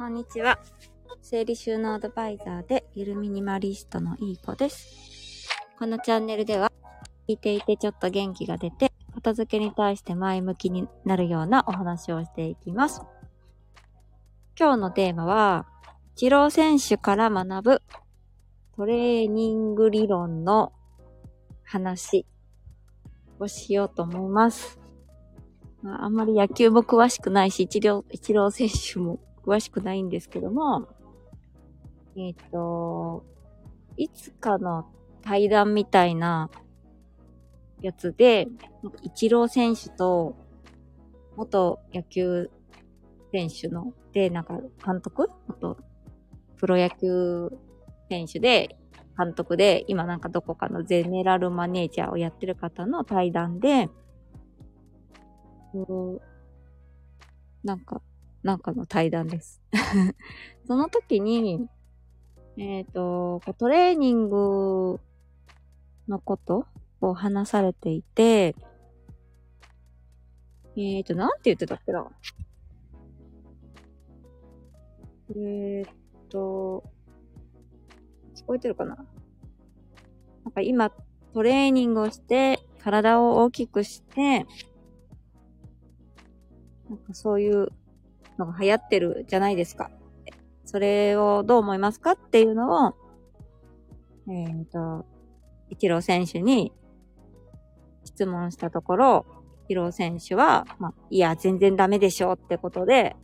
こんにちは。整理収納アドバイザーでゆるミニマリストのいい子です。このチャンネルでは、聞いていてちょっと元気が出て、片付けに対して前向きになるようなお話をしていきます。今日のテーマは、イチロー選手から学ぶトレーニング理論の話をしようと思います。まあ、あんまり野球も詳しくないし、一郎、一郎選手も詳しくないんですけども、えっ、と、いつかの対談みたいなやつで、一郎選手と元野球選手の、で、なんか監督？元プロ野球選手で、監督で、今なんかどこかのゼネラルマネージャーをやってる方の対談で、なんか、なんかの対談です。その時に、えっ、と、トレーニングのことを話されていて、えっ、と、なんて言ってたっけなえっと、聞こえてるかななんか今、トレーニングをして、体を大きくして、なんかそういうのが流行ってるじゃないですか。それをどう思いますかっていうのを、えっ、と、イチロー選手に質問したところ、イチロー選手は、まあ、いや、全然ダメでしょうってことで、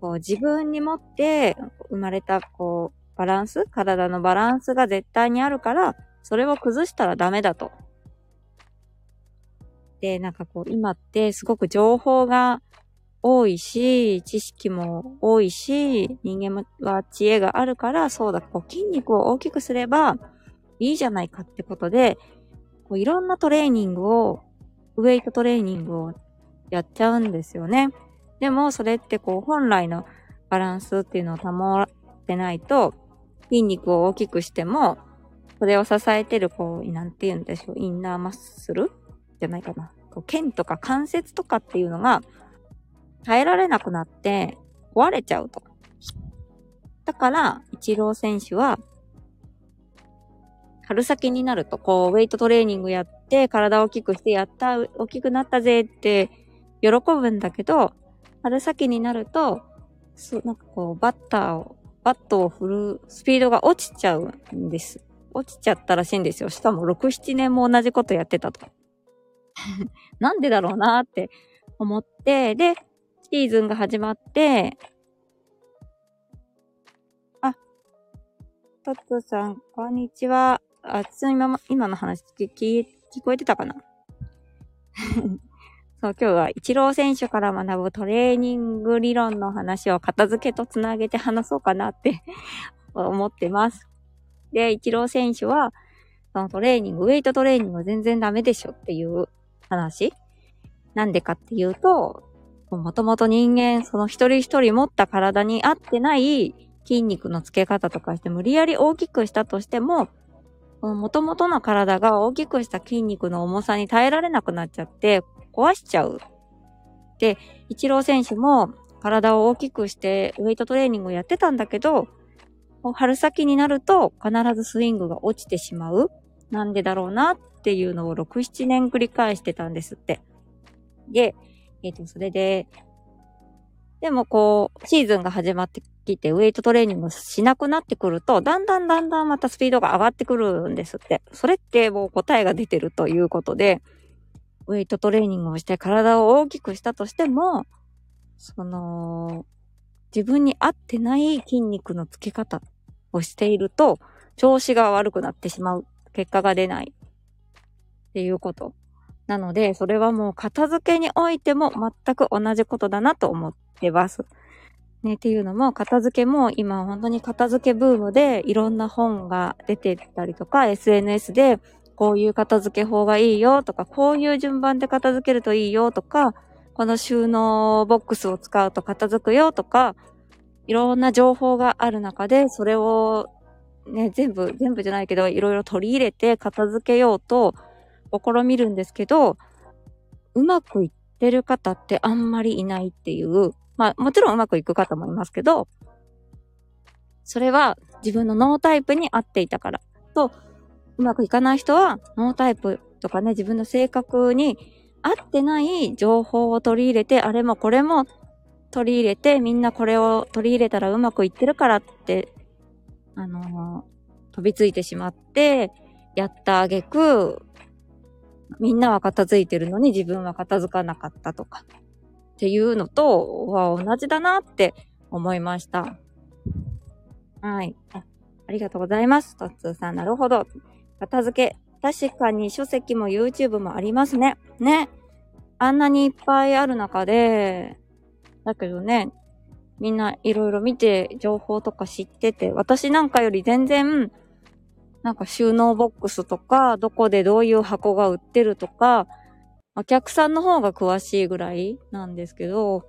こう自分に持って生まれた、こう、バランス体のバランスが絶対にあるから、それを崩したらダメだと。で、なんかこう、今ってすごく情報が多いし、知識も多いし、人間は知恵があるから、そうだ、こう筋肉を大きくすればいいじゃないかってことで、こういろんなトレーニングを、ウェイトトレーニングをやっちゃうんですよね。でも、それってこう、本来のバランスっていうのを保ってないと、筋肉を大きくしても、それを支えてる、こう、なんて言うんでしょう、インナーマッスル？じゃないかな。こう腱とか関節とかっていうのが耐えられなくなって壊れちゃうと。だから、イチロー選手は、春先になると、こう、ウェイトトレーニングやって、体を大きくして、やった、大きくなったぜって、喜ぶんだけど、春先になると、そう、なんかこう、バッターを、バットを振るスピードが落ちちゃうんです。落ちちゃったらしいんですよ。しかも6、7年も同じことやってたと。なんでだろうなって思って、で、シーズンが始まって、あ、トットさん、こんにちは。あ、ち今ま、今の話聞聞こえてたかな？そう、今日は、イチロー選手から学ぶトレーニング理論の話を片付けとつなげて話そうかなって 思ってます。で、イチロー選手は、そのトレーニング、ウェイトトレーニングは全然ダメでしょっていう話なんでかっていうと、もともと人間、その一人一人持った体に合ってない筋肉のつけ方とかして無理やり大きくしたとしても、もともとの体が大きくした筋肉の重さに耐えられなくなっちゃって壊しちゃう。で、イチロー選手も体を大きくしてウェイトトレーニングをやってたんだけど、春先になると必ずスイングが落ちてしまう。なんでだろうなっていうのを6、7年繰り返してたんですって。で、えっ、と、それで、でもこう、シーズンが始まってきて、ウェイトトレーニングしなくなってくると、だんだんだんだんまたスピードが上がってくるんですって。それってもう答えが出てるということで、ウェイトトレーニングをして体を大きくしたとしても、その、自分に合ってない筋肉のつけ方をしていると、調子が悪くなってしまう。結果が出ない。っていうこと。なので、それはもう片付けにおいても全く同じことだなと思ってます。ね、っていうのも、片付けも今本当に片付けブームでいろんな本が出てたりとか、SNS でこういう片付け法がいいよとか、こういう順番で片付けるといいよとか、この収納ボックスを使うと片付くよとか、いろんな情報がある中で、それをね、全部、全部じゃないけど、いろいろ取り入れて片付けようと試みるんですけど、うまくいってる方ってあんまりいないっていうまあもちろんうまくいく方もいますけど、それは自分のノータイプに合っていたから。と、うまくいかない人はノータイプとかね、自分の性格に合ってない情報を取り入れて、あれもこれも取り入れて、みんなこれを取り入れたらうまくいってるからって、あのー、飛びついてしまって、やったあげく、みんなは片付いてるのに自分は片付かなかったとか、っていうのとは同じだなって思いました。はい。ありがとうございます。トッツーさん、なるほど。片付け。確かに書籍も YouTube もありますね。ね。あんなにいっぱいある中で、だけどね、みんないろいろ見て情報とか知ってて、私なんかより全然、なんか収納ボックスとか、どこでどういう箱が売ってるとか、お客さんの方が詳しいぐらいなんですけど、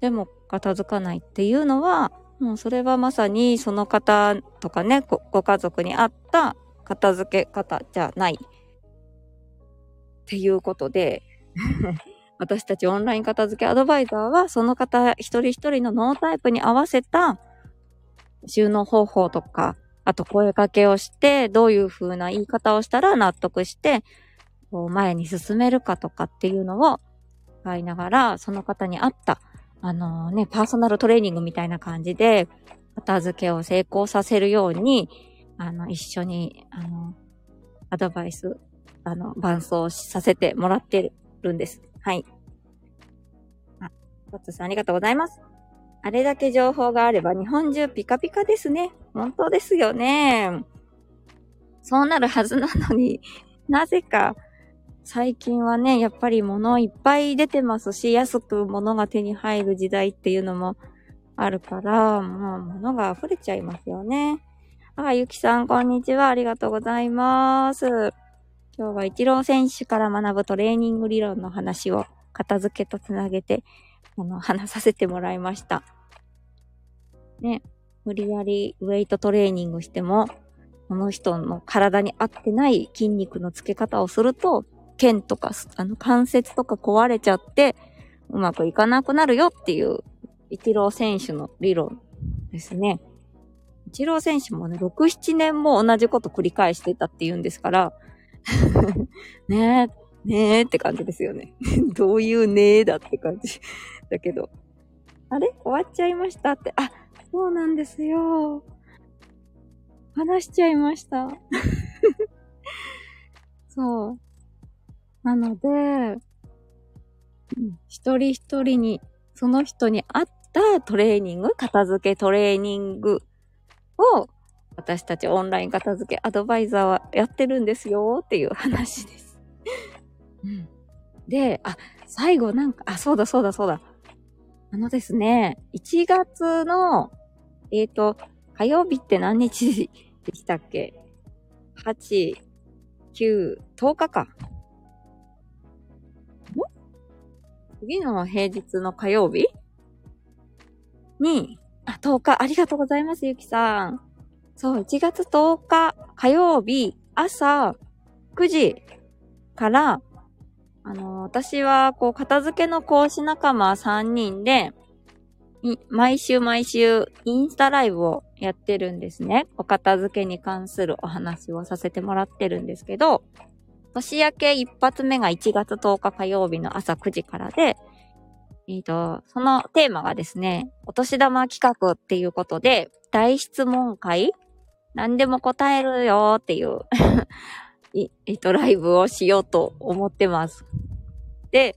でも片付かないっていうのは、もうそれはまさにその方とかねご、ご家族に合った片付け方じゃないっていうことで 私たちオンライン片付けアドバイザーはその方一人一人のノータイプに合わせた収納方法とか、あと声かけをして、どういう風な言い方をしたら納得して、こう前に進めるかとかっていうのを使いながら、その方に合ったあのね、パーソナルトレーニングみたいな感じで、片付けを成功させるように、あの、一緒に、あの、アドバイス、あの、伴走させてもらってるんです。はい。あ、トッツさんありがとうございます。あれだけ情報があれば日本中ピカピカですね。本当ですよね。そうなるはずなのに、なぜか、最近はね、やっぱり物いっぱい出てますし、安く物が手に入る時代っていうのもあるから、もう物が溢れちゃいますよね。あ、ゆきさん、こんにちは。ありがとうございます。今日はイチロー選手から学ぶトレーニング理論の話を片付けとつなげて、あの、話させてもらいました。ね、無理やりウェイトトレーニングしても、この人の体に合ってない筋肉のつけ方をすると、腱とか、あの、関節とか壊れちゃって、うまくいかなくなるよっていう、イチロー選手の理論ですね。イチロー選手もね、6、7年も同じこと繰り返してたって言うんですから、ねえ、ねえって感じですよね。どういうねえだって感じ。だけど、あれ？終わっちゃいましたって。あ、そうなんですよ。話しちゃいました。そう。なので、一人一人に、その人に合ったトレーニング、片付けトレーニングを、私たちオンライン片付けアドバイザーはやってるんですよっていう話です。うん、で、あ、最後なんか、あ、そうだそうだそうだ。あのですね、1月の、えっ、ー、と、火曜日って何日でしたっけ ?8、9、10日か。次の平日の火曜日？に、あ、10日、ありがとうございます、ゆきさん。そう、1月10日火曜日朝9時から、あの、私は、こう、片付けの講師仲間3人で、毎週毎週インスタライブをやってるんですね。お片付けに関するお話をさせてもらってるんですけど、年明け一発目が1月10日火曜日の朝9時からで、えっ、ー、と、そのテーマがですね、お年玉企画っていうことで、大質問会何でも答えるよっていうえっ、と、ライブをしようと思ってます。で、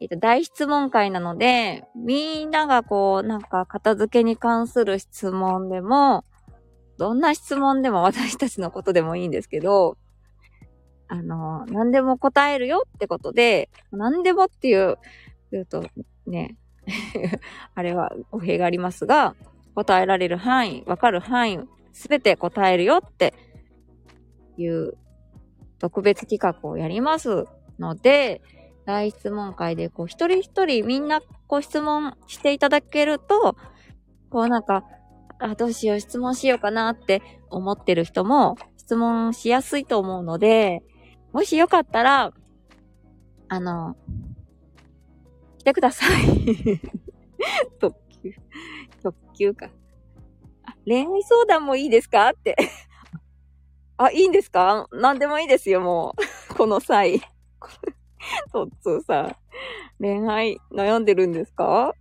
えっ、と、大質問会なので、みんながこう、なんか片付けに関する質問でも、どんな質問でも私たちのことでもいいんですけど、あの、何でも答えるよってことで、何でもっていう、言うとね、あれは語弊がありますが、答えられる範囲、わかる範囲、すべて答えるよっていう特別企画をやりますので、大質問会でこう一人一人みんなこう質問していただけると、こうなんか、あ、どうしよう質問しようかなって思ってる人も質問しやすいと思うので、もしよかったら、あの、来てください 特急。特急か。あ、恋愛相談もいいですか？って。あ、いいんですか？何でもいいですよ、もう。この際。とっつーさん。恋愛悩んでるんですか？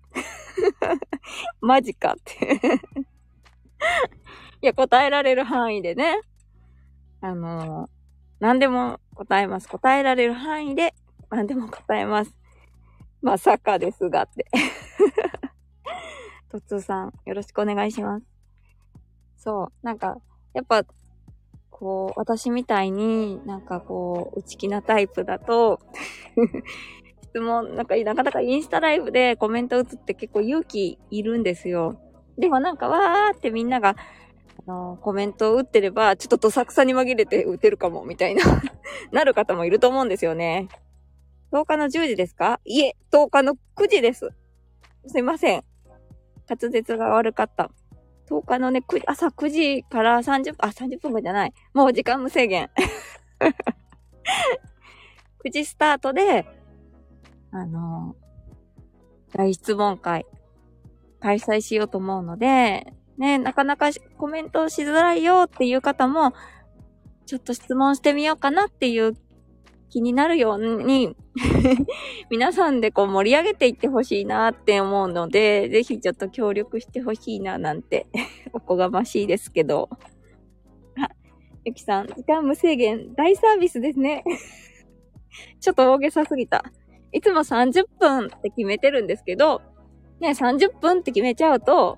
マジかって いや、答えられる範囲でね。あのー、何でも答えます。答えられる範囲で何でも答えます。まさかですがって。とつーさん、よろしくお願いします。そう、なんか、やっぱ、こう、私みたいになんかこう、内気なタイプだと 質問、なんか、なかなかインスタライブでコメント打つって結構勇気いるんですよ。でもなんか、わーってみんなが、あのー、コメントを打ってれば、ちょっとどさくさに紛れて打てるかも、みたいな なる方もいると思うんですよね。10日の10時ですか？いえ、10日の9時です。すいません。滑舌が悪かった。10日のね、朝9時から30分、あ、30分後じゃない。もう時間無制限。9時スタートで、あの、大質問会、開催しようと思うので、ね、なかなかコメントしづらいよっていう方も、ちょっと質問してみようかなっていう気になるように 皆さんでこう盛り上げていってほしいなって思うので、ぜひちょっと協力してほしいななんて おこがましいですけど。あ、ゆきさん、時間無制限、大サービスですね ちょっと大げさすぎた。いつも30分って決めてるんですけど、ね、30分って決めちゃうと、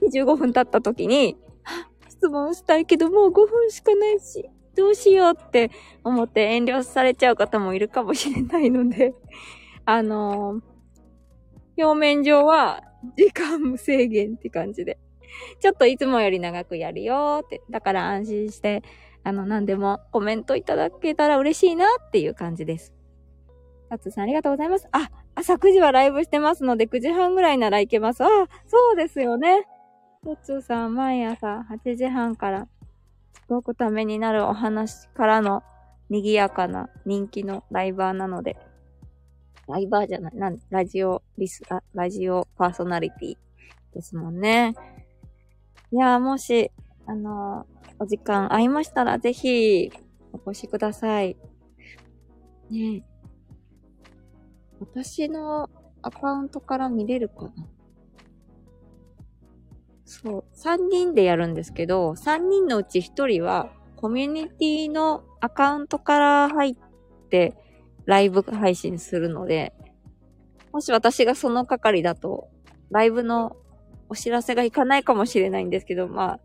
25分経った時に、質問したいけどもう5分しかないし、どうしようって思って遠慮されちゃう方もいるかもしれないので、あのー、表面上は時間無制限って感じで、ちょっといつもより長くやるよって、だから安心して、あの、何でもコメントいただけたら嬉しいなっていう感じです。タツさんありがとうございます。あ、朝9時はライブしてますので、9時半ぐらいなら行けます。あ、そうですよね。トツさん、毎朝8時半から、ごくためになるお話からの賑やかな人気のライバーなので、ライバーじゃない、なん、ラジオリス、あ、ラジオパーソナリティですもんね。いやー、もし、あのー、お時間合いましたら、ぜひ、お越しください。ね私のアカウントから見れるかな？そう、3人でやるんですけど、3人のうち1人はコミュニティのアカウントから入ってライブ配信するので、もし私がその係だと、ライブのお知らせがいかないかもしれないんですけど、まあ、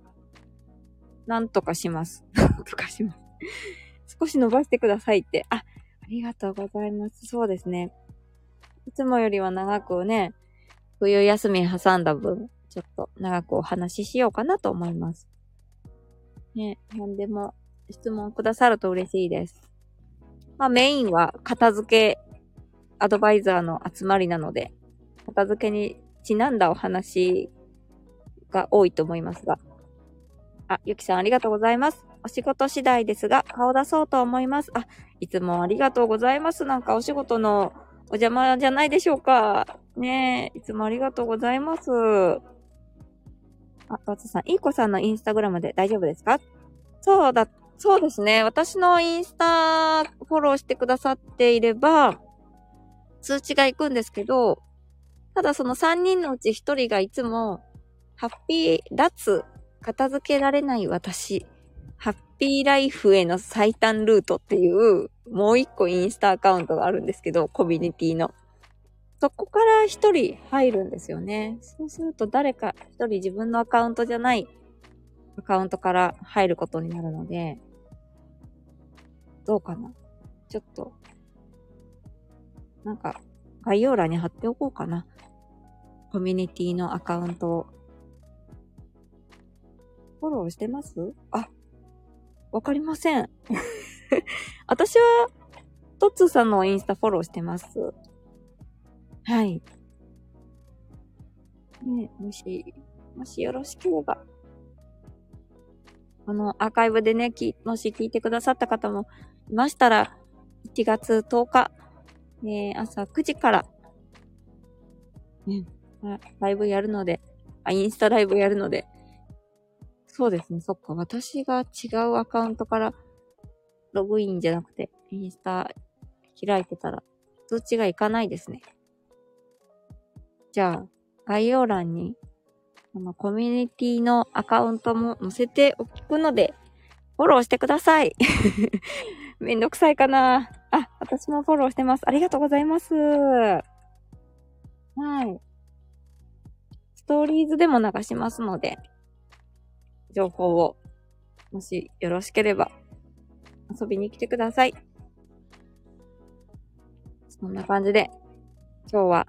なんとかします。なんとかします。少し伸ばしてくださいって。あ、ありがとうございます。そうですね。いつもよりは長くね、冬休み挟んだ分、ちょっと長くお話ししようかなと思います。ね、何でも質問くださると嬉しいです。まあメインは片付けアドバイザーの集まりなので、片付けにちなんだお話が多いと思いますが。あ、ゆきさんありがとうございます。お仕事次第ですが、顔出そうと思います。あ、いつもありがとうございます。なんかお仕事のお邪魔じゃないでしょうか。ねえ、いつもありがとうございます。あ、わつさん、いい子さんのインスタグラムで大丈夫ですか？そうだ、そうですね。私のインスタフォローしてくださっていれば、通知が行くんですけど、ただその3人のうち1人がいつも、ハッピー、脱、片付けられない私、ハッピーライフへの最短ルートっていう、もう一個インスタアカウントがあるんですけど、コミュニティの。そこから一人入るんですよね。そうすると誰か一人自分のアカウントじゃないアカウントから入ることになるので、どうかなちょっと、なんか概要欄に貼っておこうかな。コミュニティのアカウントを。フォローしてます？あ、わかりません。私は、トッツーさんのインスタフォローしてます。はい。ねもし、もしよろしければ。あの、アーカイブでね、き、もし聞いてくださった方もいましたら、1月10日、えー、朝9時から、ね、ライブやるので、あ、インスタライブやるので、そうですね、そっか。私が違うアカウントからログインじゃなくて、インスタ開いてたら、通知がいかないですね。じゃあ、概要欄に、このコミュニティのアカウントも載せておくので、フォローしてください。めんどくさいかなあ、私もフォローしてます。ありがとうございます。はい。ストーリーズでも流しますので、情報を、もしよろしければ、遊びに来てください。そんな感じで、今日は、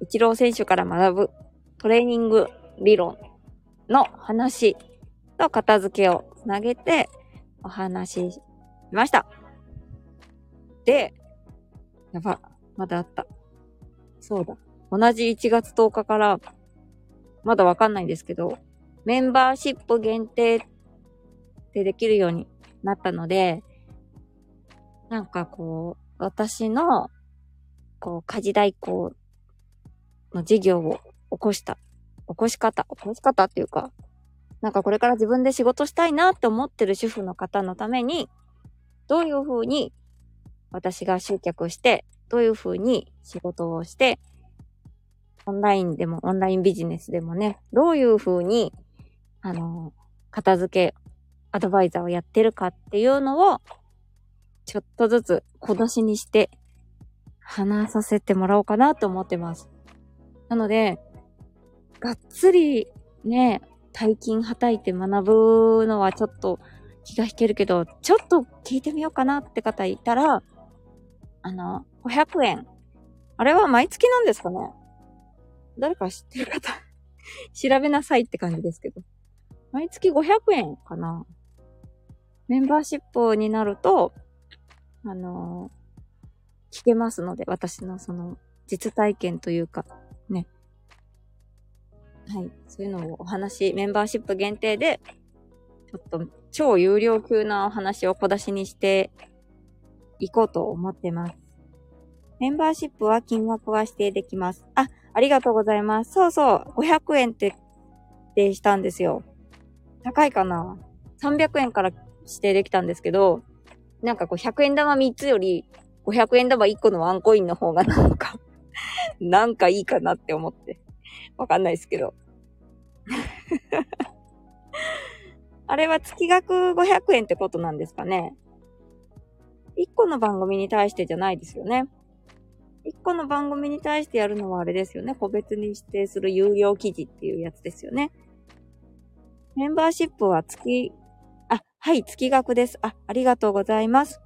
一郎選手から学ぶトレーニング理論の話と片付けをつなげてお話ししました。で、やば、まだあった。そうだ。同じ1月10日から、まだわかんないんですけど、メンバーシップ限定ってできるようになったので、なんかこう、私の、こう、家事代行の事業を起こした、起こし方、起こし方っていうか、なんかこれから自分で仕事したいなって思ってる主婦の方のために、どういう風に私が集客して、どういう風に仕事をして、オンラインでも、オンラインビジネスでもね、どういう風に、あの、片付け、アドバイザーをやってるかっていうのを、ちょっとずつ小出しにして、話させてもらおうかなと思ってます。なので、がっつりね、大金はたいて学ぶのはちょっと気が引けるけど、ちょっと聞いてみようかなって方いたら、あの、500円。あれは毎月なんですかね？誰か知ってる方調べなさいって感じですけど。毎月500円かなメンバーシップになると、あの聞けますので、私のその実体験というか、ね。はい。そういうのをお話、メンバーシップ限定で、ちょっと超有料級なお話を小出しにしていこうと思ってます。メンバーシップは金額は指定できます。あ、ありがとうございます。そうそう、500円って指定したんですよ。高いかな ?300 円から指定できたんですけど、なんかこう100円玉3つより500円玉1個のワンコインの方がなんか なんかいいかなって思って。わかんないですけど。あれは月額500円ってことなんですかね。1個の番組に対してじゃないですよね。1個の番組に対してやるのはあれですよね。個別に指定する有料記事っていうやつですよね。メンバーシップは月、あ、はい、月額です。あ、ありがとうございます。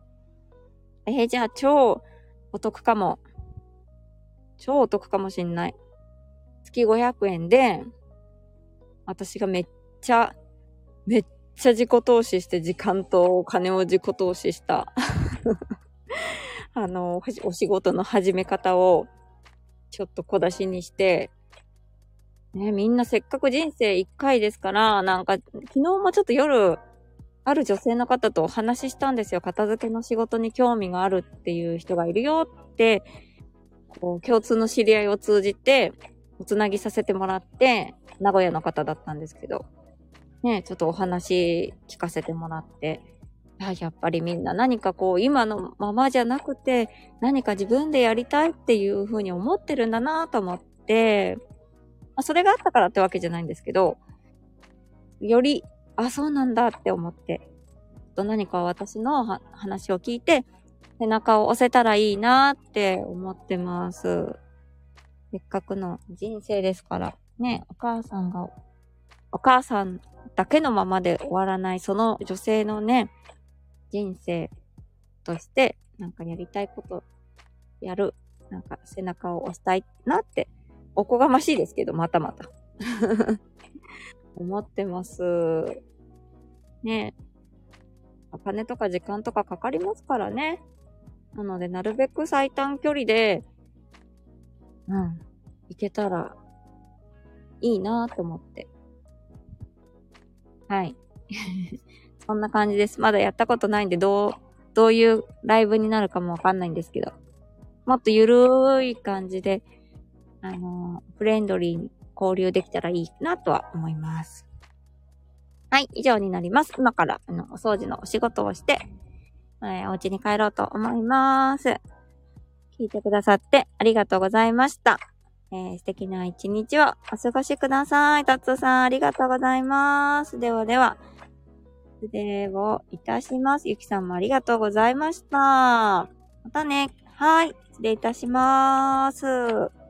えー、じゃあ超お得かも。超お得かもしんない。月500円で、私がめっちゃ、めっちゃ自己投資して時間とお金を自己投資した あの、お仕事の始め方をちょっと小出しにして、ね、みんなせっかく人生一回ですから、なんか、昨日もちょっと夜、ある女性の方とお話ししたんですよ。片付けの仕事に興味があるっていう人がいるよって、こう、共通の知り合いを通じて、おつなぎさせてもらって、名古屋の方だったんですけど、ね、ちょっとお話聞かせてもらって、ややっぱりみんな何かこう、今のままじゃなくて、何か自分でやりたいっていうふうに思ってるんだなと思って、まあ、それがあったからってわけじゃないんですけど、よりあ、そうなんだって思って、と何か私の話を聞いて、背中を押せたらいいなって思ってます。せっかくの人生ですから、ね、お母さんが、お母さんだけのままで終わらない、その女性のね、人生として、なんかやりたいことやる、なんか背中を押したいなって、おこがましいですけど、またまた。思ってます。ねお金とか時間とかかかりますからね。なので、なるべく最短距離で、うん、行けたらいいなと思って。はい。そんな感じです。まだやったことないんで、どう、どういうライブになるかもわかんないんですけど。もっとゆるーい感じであの、フレンドリーに交流できたらいいなとは思います。はい、以上になります。今から、あの、お掃除のお仕事をして、えー、お家に帰ろうと思います。聞いてくださってありがとうございました。えー、素敵な一日をお過ごしください。タツさん、ありがとうございます。ではでは、失礼をいたします。ゆきさんもありがとうございました。またね。はい。失礼いたします。